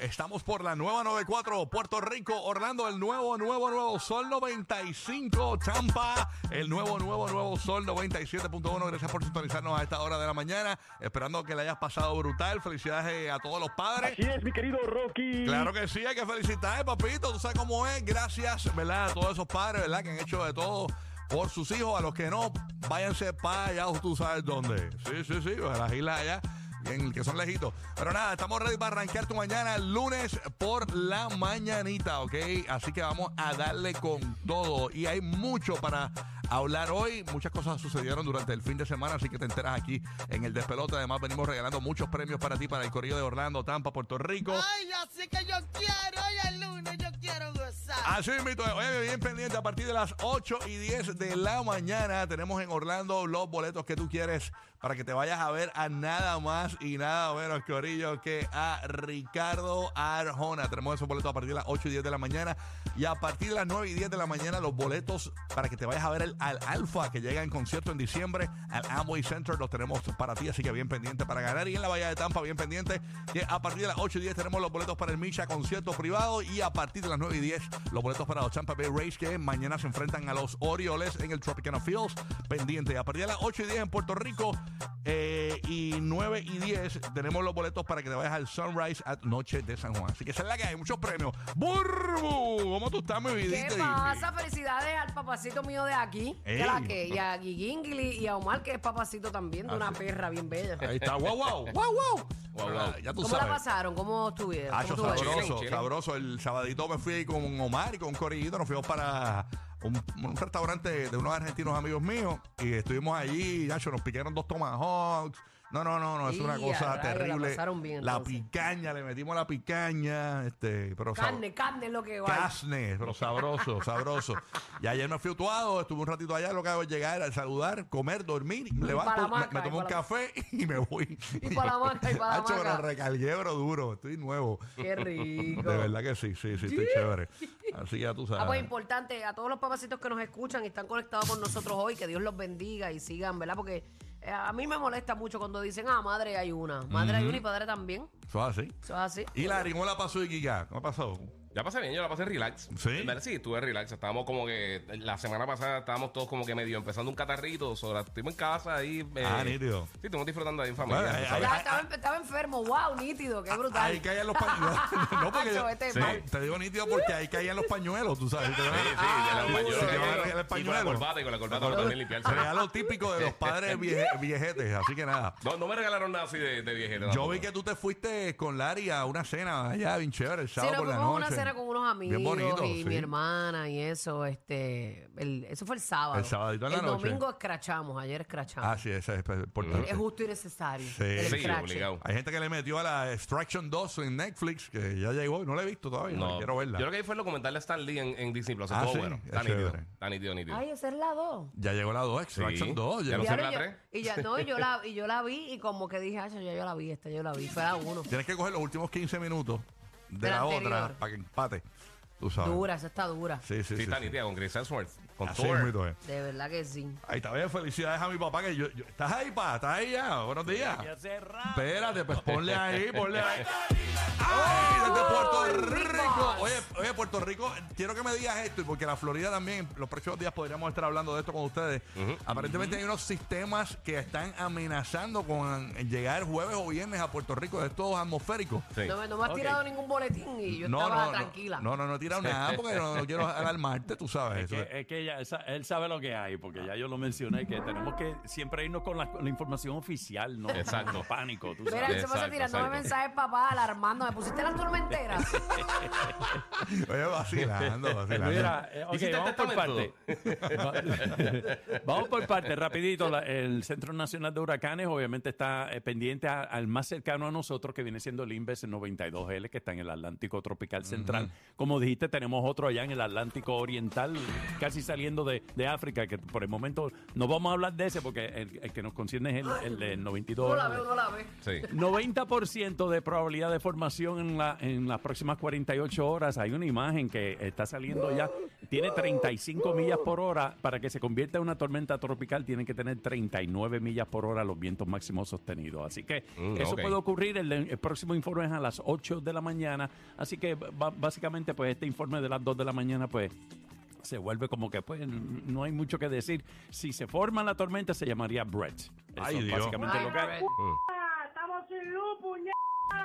Estamos por la nueva 94, Puerto Rico, Orlando, el nuevo, nuevo, nuevo Sol 95, Tampa, el nuevo, nuevo, nuevo Sol 97.1. Gracias por sintonizarnos a esta hora de la mañana. Esperando que le hayas pasado brutal. Felicidades a todos los padres. Así es, mi querido Rocky. Claro que sí, hay que felicitar, papito. Tú sabes cómo es. Gracias, ¿verdad? A todos esos padres, ¿verdad? Que han hecho de todo por sus hijos. A los que no, váyanse para allá, tú sabes dónde. Sí, sí, sí, a las islas allá. Bien, que son lejitos. Pero nada, estamos ready para arrancar tu mañana lunes por la mañanita, ¿ok? Así que vamos a darle con todo. Y hay mucho para hablar hoy. Muchas cosas sucedieron durante el fin de semana, así que te enteras aquí en el despelote. Además, venimos regalando muchos premios para ti, para el Correo de Orlando, Tampa, Puerto Rico. Ay, así que yo quiero, hoy es lunes, yo quiero gozar. Así mismo, oye, bien pendiente, a partir de las 8 y 10 de la mañana tenemos en Orlando los boletos que tú quieres para que te vayas a ver a nada más y nada menos, Corillo, que a Ricardo Arjona. Tenemos esos boletos a partir de las 8 y 10 de la mañana y a partir de las 9 y 10 de la mañana los boletos para que te vayas a ver el, al Alfa que llega en concierto en diciembre al Amway Center. Los tenemos para ti, así que bien pendiente para ganar. Y en la Bahía de Tampa, bien pendiente, que a partir de las 8 y 10 tenemos los boletos para el Misha concierto privado y a partir de las 9 y 10 los boletos para los Tampa Bay Rays que mañana se enfrentan a los Orioles en el Tropicana Fields. Pendiente. A partir de las 8 y 10 en Puerto Rico eh, y 9 y 10 tenemos los boletos para que te vayas al Sunrise at Noche de San Juan. Así que esa es la que hay, muchos premios. ¡Burbu! ¿Cómo tú estás, mi ¿Qué vidita? pasa? Felicidades al papacito mío de aquí. Ey, que la que, y a Gigingli y a Omar, que es papacito también, de una perra bien bella. Ahí está, wow, wow, wow, wow. Ah, Ya tú ¿Cómo la pasaron? ¿Cómo estuvieron? Hacho, ¿Cómo estuvo eso? sabroso, Chilling, sabroso. El sabadito me fui ahí con Omar y con un corillito. Nos fuimos para un, un restaurante de unos argentinos amigos míos y estuvimos allí. Nacho, nos picaron dos tomahawks. No, no, no, no, es una cosa la terrible. pasaron bien, la entonces. picaña, le metimos la picaña, este, pero sab- Carne, carne es lo que va. Casne, pero sabroso, sabroso. Y ayer me fui utuado, estuve un ratito allá, lo que hago es llegar, a saludar, comer, dormir, me levanto, me, tomo un café y me voy. Y para la hamaca, y para la pero recargué, bro, duro, estoy nuevo. Qué rico. De verdad que sí, sí, sí, estoy chévere. Así que ya tú sabes. Ah, pues importante, a todos los papacitos que nos escuchan y están conectados con nosotros hoy, que Dios los bendiga y sigan, ¿verdad? Porque eh, a mí me molesta mucho cuando dicen, ah, madre hay una. Madre hay una y padre también. Eso es así. Eso es así. Y la ¿cómo la pasó Iquiga? ¿Cómo pasó? Ya pasé bien, yo la pasé relax. ¿Sí? Sí, estuve relax. Estábamos como que. La semana pasada estábamos todos como que medio empezando un catarrito. So, la- estuvimos en casa ahí. eh, Ah, nítido. Sí, estuvimos disfrutando ahí en familia. Estaba, estaba enfermo, wow, nítido, qué brutal. Ahí caían los pañuelos. no, porque yo, Sí, mal. te digo nítido porque ahí caían los pañuelos, tú sabes. Sí, sí, los Ah, pañuelos. sí, el y con la corbata, y con la corbata para también limpiarse. Regalo típico de los padres vieje- viejetes, así que nada. No, no me regalaron nada así de, de viejero. Yo vi que tú te fuiste con Lari a una cena allá, bien chévere, el sábado por la noche. Cena con unos amigos Bien bonito, y sí. mi hermana y eso, este, el- eso fue el sábado. El sabadito en la El noche. domingo escrachamos, ayer escrachamos. Ah, sí, es importante. es justo y necesario. Sí. el Sí, escrache. obligado. Hay gente que le metió a la Extraction 2 en Netflix, que ya llegó, no la he visto todavía, no, quiero verla. Yo creo que ahí fue el documental de Stan Lee en, en Disney Plus. Ah, Estuvo sí, bueno. es Está nítido. chévere. Está nítido, nítido. Ay, esa es la dos. Ya llegó la 2, Extraction Sí. 2. Ya llegó. lo Y, sé. la yo, tres? y ya no, y yo la, y yo la vi y como que dije, ay, ya yo la vi, esta yo la vi, fue la uno. Tienes que coger los últimos 15 minutos de la, otra para que empate. Tú sabes. Dura, esa está dura. Sí, sí, Sí, sí. está sí. nítida con Chris Hemsworth. Con Así Thor. mismo es. De verdad que sí. Ahí está bien, felicidades a mi papá que yo, yo- ¿Estás ahí, pa? ¿Estás ahí ya? Buenos días. Espérate, pues ponle ahí, ponle ahí. ¡Ay! Puerto Rico. Quiero que me digas esto, y porque la Florida también, los próximos días podríamos estar hablando de esto con ustedes. Aparentemente hay unos sistemas que están amenazando con llegar jueves o viernes a Puerto Rico, de estos atmosféricos. Sí. No, me- no me has tirado ningún boletín y yo no, estaba no, tranquila. No, no, no he tirado nada porque no, no quiero alarmarte, tú sabes. Es que, es que él sabe lo que hay, porque ya yo lo mencioné, que tenemos que siempre irnos con la, la información oficial, no Exacto. no pánico. Tú Mira, sabes. él se pasa exacto. mensajes, papá, alarmando. ¿Me pusiste las tormenteras? Oye, vacilando, vacilando. Mira, eh, ok, ¿Hiciste el vamos por testamento? parte. vamos por parte, rapidito. La- el Centro Nacional de Huracanes obviamente está eh, pendiente a- al más cercano a nosotros, que viene siendo el Inves 92L, que está en el Atlántico Tropical Central. Como dijiste, tenemos otro allá en el Atlántico Oriental, casi saliendo de, de África, que por el momento no vamos a hablar de ese, porque el, el que nos concierne es el, el del 92. Uno la ve, uno la ve. Sí. 90% de probabilidad de formación en, la, en las próximas 48 horas. Hay una imagen que está saliendo ya. Tiene 35 millas por hora. Para que se convierta en una tormenta tropical, tiene que tener 39 millas por hora los vientos máximos sostenidos. Así que Mm, eso puede ocurrir. El, el próximo informe es a las 8 de la mañana. Así que básicamente, pues este informe de las 2 de la mañana, pues se vuelve como que pues no hay mucho que decir. Si se forma la tormenta se llamaría Brett. Eso Ay, es básicamente lo que hay. Brett. Estamos sin luz, puñet.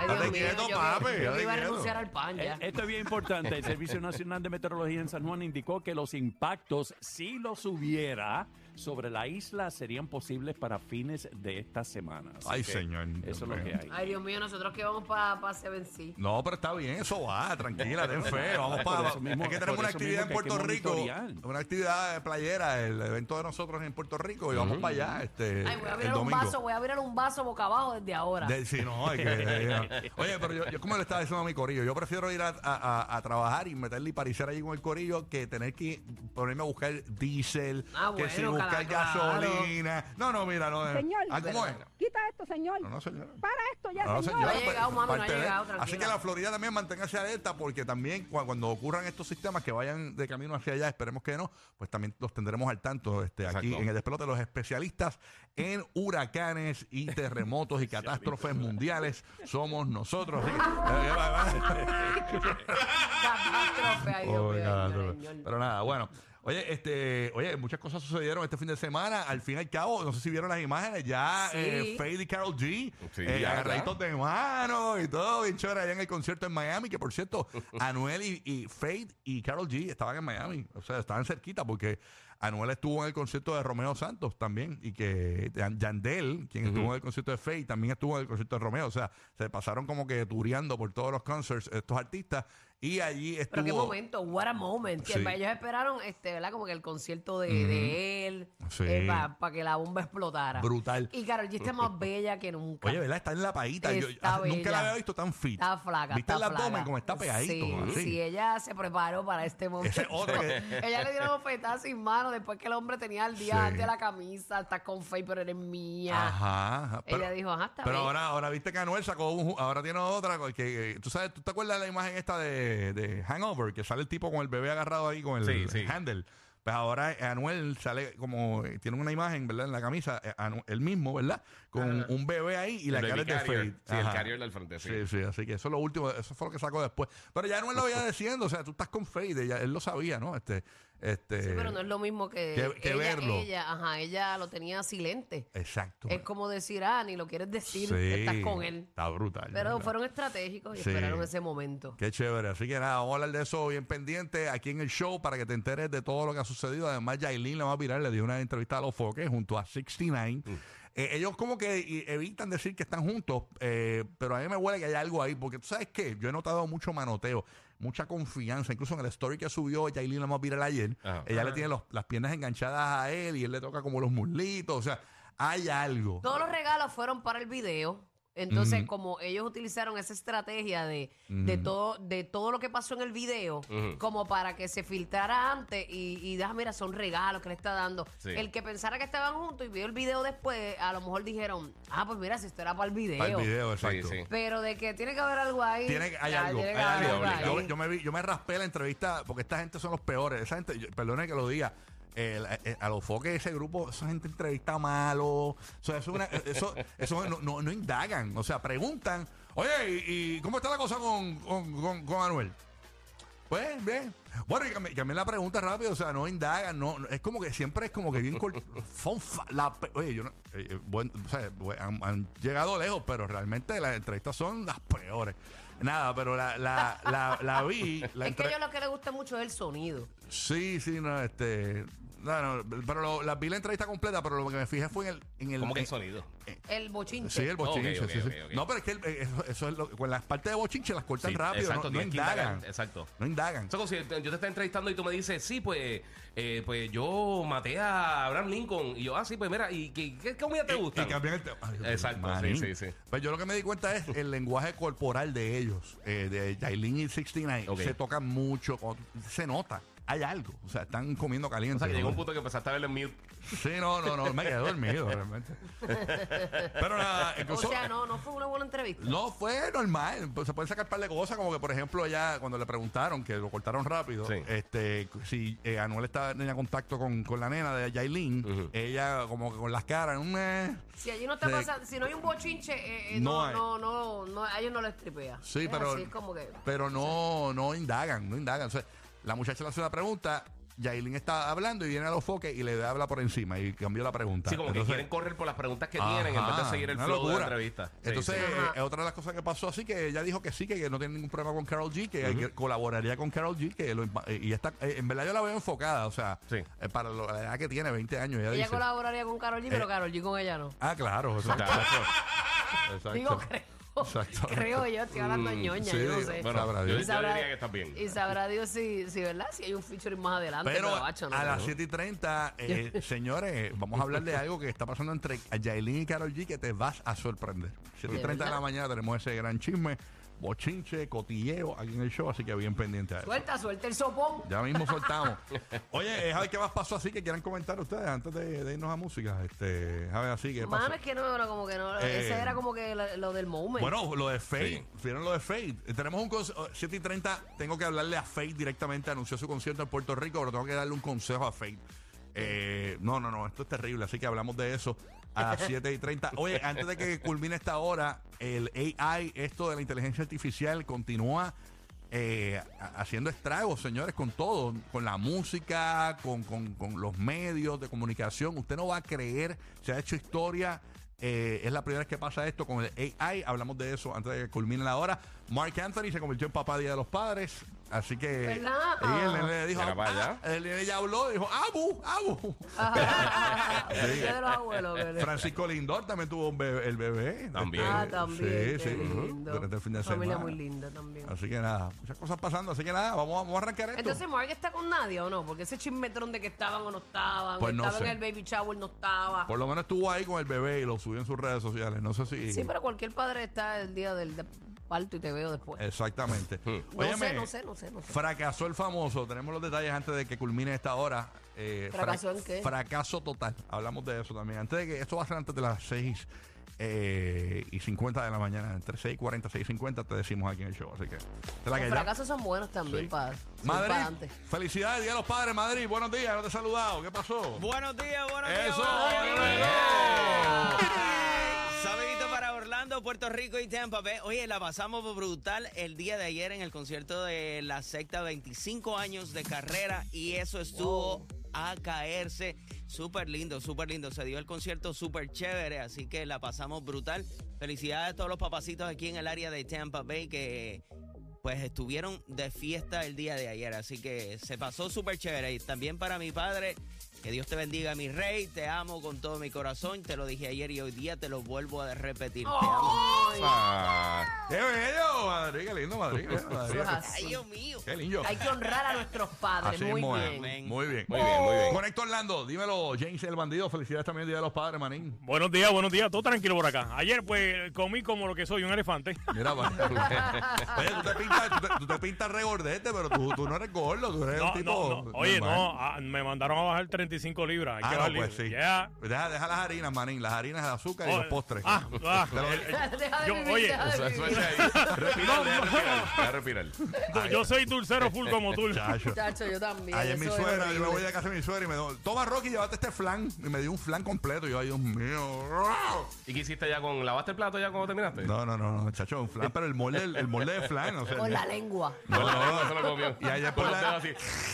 Ay, Date Dios mío, quieto, yo, papi, yo date iba a quieto. renunciar al pan ya. Esto es bien importante. El Servicio Nacional de Meteorología en San Juan indicó que los impactos, si los hubiera, sobre la isla serían posibles para fines de esta semana. Así Ay, que señor, Dios Eso es lo mío. que hay. Ay, Dios mío, nosotros que vamos para pa Seven Sea. No, pero está bien, eso va, tranquila, ten fe, vamos para... es que tenemos una actividad en Puerto Rico, una actividad de playera, el evento de nosotros en Puerto Rico, y vamos para allá este, Ay, voy a el virar un vaso, voy a virar un vaso boca abajo desde ahora. De- sí, no, hay que... eh, Oye, pero yo, yo como le estaba diciendo a mi corillo, yo prefiero ir a, a- a- a trabajar y meterle y parecer allí con el corillo que tener que ponerme a buscar diésel, Ah, que si bueno, buscar claro. gasolina. No, no, mira, no. eh. Señor, Ah, ¿cómo es? quita esto, señor. No, no, señora. Para esto ya, No, no, señor. No ha pues, llegado, mami, no ha llegado, Así que la Florida también manténgase alerta porque también cua- cuando ocurran estos sistemas que vayan de camino hacia allá, esperemos que no, pues también los tendremos al tanto este, aquí en el despelote los especialistas en huracanes y terremotos y catástrofes mundiales somos nosotros. Eh. Catástrofe, ay, Dios Oh, señor. Pero nada, bueno. Oye, este, oye, muchas cosas sucedieron este fin de semana. Al fin y al cabo, no sé si vieron las imágenes, ya Sí. eh, Fade y Carol G, Sí, eh, agarraditos de mano y todo, bien chévere allá en el concierto en Miami, que por cierto, Anuel y, y Fade y Carol G estaban en Miami, o sea, estaban cerquita porque Anuel estuvo en el concierto de Romeo Santos también y que Yan- Yandel, quien estuvo en el concierto de Fade, también estuvo en el concierto de Romeo, o sea, se pasaron como que tureando por todos los concerts estos artistas y allí estuvo... Pero qué momento, what a moment. Sí. Ellos esperaron, este, ¿verdad? Como que el concierto de, de él, Sí. para que la bomba explotara. Brutal. Y Karol G está más bella que nunca. Oye, ¿verdad? Está en la paita. Yo- ah, nunca la había visto tan fit. Está flaca, ¿Viste está el abdomen flaca. como está pegadito? Sí, así? sí, ella se preparó para este momento. Ese es otro que- ella le dieron bofetadas sin mano después que el hombre tenía el día antes la camisa, está con fe, pero eres mía. Ajá. ajá. Ella dijo, ajá, está Pero ahora, ahora viste que Anuel sacó un, ahora tiene otra que, que- tú sabes, ¿tú te acuerdas de la imagen esta de, de Hangover? Que sale el tipo con el bebé agarrado ahí con el, Sí, sí. handle. Pues ahora Anuel sale como, eh, tiene una imagen, ¿verdad? En la camisa, eh, Anu- él mismo, ¿verdad? Con un bebé ahí y la El cara de. Fade. Sí, el carrier del frente, sí. Sí, sí, así que eso es lo último, eso fue lo que sacó después. Pero ya Anuel lo había diciendo, o sea, tú estás con Fade, él lo sabía, ¿no? Este, este, Sí, pero no es lo mismo que, que- que ella, verlo. ella, ajá, ella lo tenía silente. Exacto. Es como decir, ah, ni lo quieres decir, Sí, estás con él. Está brutal. Pero ¿verdad? fueron estratégicos y Sí. esperaron ese momento. Qué chévere. Así que nada, vamos a hablar de eso bien pendiente aquí en el show para que te enteres de todo lo que ha sucedido. Además, Yailin la va a virar, le dio una entrevista a los foques junto a 69. Eh, ellos como que evitan decir que están juntos, eh, pero a mí me huele que hay algo ahí, porque tú sabes qué, yo he notado mucho manoteo, mucha confianza, incluso en el story que subió Yailin la más viral ayer, Ajá. ella le tiene los- las piernas enganchadas a él y él le toca como los muslitos, o sea, hay algo. Todos los regalos fueron para el video. Entonces, como ellos utilizaron esa estrategia de, de todo de todo lo que pasó en el video, como para que se filtrara antes y, y ah, mira, son regalos que le está dando. Sí. El que pensara que estaban juntos y vio el video después, a lo mejor dijeron, ah, pues mira, si esto era para el video. Para el video, exacto. sí. Pero de que tiene que haber algo ahí. Tiene, hay ya, algo, tiene hay que haber algo. algo Yo, ahí. yo me vi- yo me raspé la entrevista porque esta gente son los peores. Esa gente, yo- perdone que lo diga. Eh, eh, a los foques ese grupo, esa gente entrevista malo. O sea, eso, es una- eso, eso no, no- no indagan. O sea, preguntan, oye, ¿y, y cómo está la cosa con, con, con, con Manuel? Pues bien. Bueno, y cambié, la pregunta rápido, o sea, no indagan, no, no- es como que siempre es como que bien cort- son fa- la pe- oye, yo no, eh, eh, o sea, han, han llegado lejos, pero realmente las entrevistas son las peores. Nada, pero la, la, la, la vi. La es que a ellos lo que les gusta mucho es el sonido. Sí, sí, no, este. No, no, pero lo- la vi la entrevista completa, pero lo que me fijé fue en el. En el ¿Cómo que el sonido? El bochinche. Sí, el bochinche. Ok, ok, sí, sí. ok, ok. No, pero es que el- eh, eso, eso es lo, con las partes de bochinche las cortan Sí, rápido, exacto, no, no tienes que indagar, indagan. exacto. No indagan. Eso como si yo te estoy entrevistando y tú me dices, sí, pues, eh, pues yo maté a Abraham Lincoln. Y yo, ah, sí, pues mira, ¿y qué, qué comida te gusta? Y cambian el tema. Ay, Exacto, manín. sí, sí, sí. Pues yo lo que me di cuenta es el lenguaje corporal de ellos, eh, de Yailin y 69. Ok. Se tocan mucho, se nota. Hay algo. O sea, están comiendo caliente. O sea, que ¿no? llegó un punto que empezaste a verlo en mute. Sí, no, no, no. Me quedé dormido realmente. Pero nada, O incluso. sea, no, no fue una buena entrevista. No fue normal, pues se pueden sacar un par de cosas, como que por ejemplo ella cuando le preguntaron, que lo cortaron rápido, Sí. este si eh, Anuel estaba tenía contacto con, con la nena de Yailin, ella como que con las caras, un eh, Si allí no está pasando, si no hay un bochinche, eh, eh, No no, hay. no, no, no, a ellos no les tripea. Sí, Es pero, así, es como que, pero no, no indagan, no indagan. O sea, la muchacha le hace una pregunta, Yailin está hablando y viene a los foques y le habla por encima y cambió la pregunta. Sí, como que quieren correr por las preguntas que tienen en vez de seguir el flow de la entrevista. Entonces, sí. Eh, otra de las cosas que pasó así que ella dijo que sí, que no tiene ningún problema con Carol G, que, que colaboraría con Carol G, que lo, eh, y está, eh, en verdad yo la veo enfocada, o sea, Sí. eh, para lo- la edad que tiene, 20 años, ella, ella dice. colaboraría con Carol G, pero Carol G con ella no. Ah, claro, exacto. exacto. Digo, creo. Exacto. Creo yo, estoy hablando Mm, ñoña, sí, yo no sé. bueno, sabrá Dios. yo sabrá- diría que estás bien. Y sabrá Dios si, si, ¿verdad? Si hay un featuring más adelante. Pero a las 7 y 30, eh, señores, vamos a hablar de algo que está pasando entre Yailin y Carol G que te vas a sorprender. 7 y ¿De 30 de la mañana tenemos ese gran chisme, bochinche, cotilleo aquí en el show, así que bien pendiente a eso. Suelta, suelta el sopón. Ya mismo soltamos. Oye, eh, Javi, ¿qué más pasó así que quieran comentar ustedes antes de, de irnos a música? Este, Javi, así que pasó. Mano, es que no, no, como que no. Eh, ese era como que lo, lo del moment. Bueno, lo de Fate. Sí. ¿Vieron lo de Fate? Eh, Tenemos un consejo. 7 y 30, tengo que hablarle a Fate directamente. Anunció su concierto en Puerto Rico, pero tengo que darle un consejo a Fate. Eh, no, no, no, esto es terrible. Así que hablamos de eso a las 7 y 30. Oye, antes de que culmine esta hora, el AI, esto de la inteligencia artificial, continúa eh, haciendo estragos, señores, con todo, con la música, con, con- con los medios de comunicación. Usted no va a creer, se ha hecho historia. eh, es la primera vez que pasa esto con el AI. Hablamos de eso antes de que culmine la hora. Mark Anthony se convirtió en papá Día de los Padres. Así que. ¿Verdad? y el nene le dijo. Mira para allá. ah, el nene ya habló, dijo: ¡Abu! ¡Abu! El día de los abuelos. que- Francisco Lindor también tuvo un bebé- el bebé. También. Ah, también. Sí, qué sí. lindo. Durante el fin de Familia semana. muy linda también. Así que nada, muchas cosas pasando. Así que nada, vamos, a- vamos a arrancar esto. Entonces, Mark está con nadie o no? Porque ese chismetrón de que estaban o no estaban, Pues no estaban sé. en el baby shower, no estaba. Por lo menos estuvo ahí con el bebé y lo subió en sus redes sociales. No sé si. Sí, pero cualquier padre está el día del de parto y te veo después. Exactamente. no Óyeme, sé, no sé, no sé, no sé. Fracasó el famoso. Tenemos los detalles antes de que culmine esta hora. Eh, ¿Fracasó en qué? Fracaso total. Hablamos de eso también. Antes de que esto va a ser antes de las 6 eh, y 50 de la mañana. Entre 6 y 40, 6 y 50 te decimos aquí en el show. Así que. la Los que ya. fracasos son buenos también Sí. para, Madrid, para felicidades, Día de los Padres, Madrid. Buenos días, no te he saludado. ¿Qué pasó? Buenos días, buenos días. Eso. Orlando, Puerto Rico y Tampa Bay. Oye, la pasamos brutal el día de ayer en el concierto de la secta 25 años de carrera y eso estuvo a caerse. Súper lindo, súper lindo. Se dio el concierto súper chévere, así que la pasamos brutal. Felicidades a todos los papacitos aquí en el área de Tampa Bay que pues estuvieron de fiesta el día de ayer, así que se pasó súper chévere. Y también para mi padre, que Dios te bendiga, mi rey, te amo con todo mi corazón, te lo dije ayer y hoy día te lo vuelvo a repetir, te amo. Ah, ¡Qué bello, Madrid! ¡Qué lindo, Madrid! Ay, Dios mío. ¡Qué lindo! Hay que honrar a nuestros padres. Así muy mismo es. bien. Muy bien. muy bien, muy bien. Conecto Orlando, dímelo, James el bandido. Felicidades también Día de los Padres, manín. Buenos días, buenos días. Todo tranquilo por acá. Ayer, pues, comí como lo que soy, un elefante. Mira, pa. Oye, tú te pintas, tú te, tú te pintas regordete, pero tú, tú no eres gordo, tú eres No, un tipo. no, no. Oye, normal. no, ah, me mandaron a bajar 35 libras. Hay Ah, que no, bajarle. pues sí. Ya. Deja, deja las harinas, manín. Las harinas, el azúcar y Oh, los postres. Ah, ah, Deja de yo- vivir, oye, deja de vivir. yo- soy dulcero full como tú. Chacho. Chacho, yo también. Ayer mi es suegra, yo me voy de casa de mi suegra y me dijo, toma Rocky, llévate este flan. Y me dio un flan completo. Y yo, ay, Dios mío. ¿Y qué hiciste ya con. ¿Lavaste el plato ya cuando terminaste? No, no, no, no, chacho, un flan, pero el molde, el molde de flan, o sea. Con la lengua. No, no, no. no se lo comió. Y ayer por, la,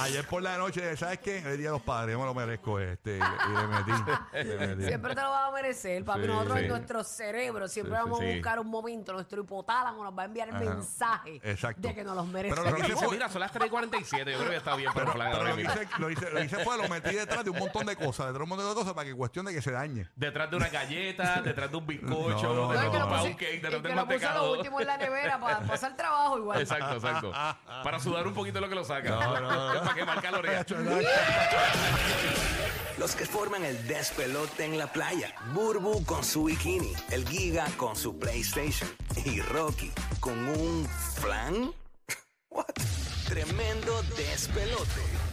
ayer por la noche, ¿sabes qué? El día de los padres, yo me lo merezco este. Y le metí. le metí. Siempre te lo vas a merecer, papi. Sí, Nosotros sí. en nuestro cerebro siempre Sí, vamos a buscar un momento. Nuestro hipotálamo nos va a enviar el Ajá. mensaje Exacto. de que nos los Pero merecemos. lo Pero que dice, hice- mira, son las 3 y 47. Yo creo que está bien para Pero, pero ahora lo, que mismo. hice, lo, hice, lo hice fue lo metí detrás de un montón de cosas, detrás de un montón de cosas para que cuestión de que se dañe. Detrás de una galleta, detrás de un bizcocho, No, no, No, detrás que de lo un puso- pound cake, detrás que del lo lo mantecado. último en la nevera para pasar trabajo igual. Exacto, exacto. Para sudar un poquito lo que lo saca. No, no, no. para quemar calorías. Los que forman el despelote en la playa. Burbu con su bikini. El Giga con su PlayStation. Y Rocky con un flan. What? Tremendo despelote.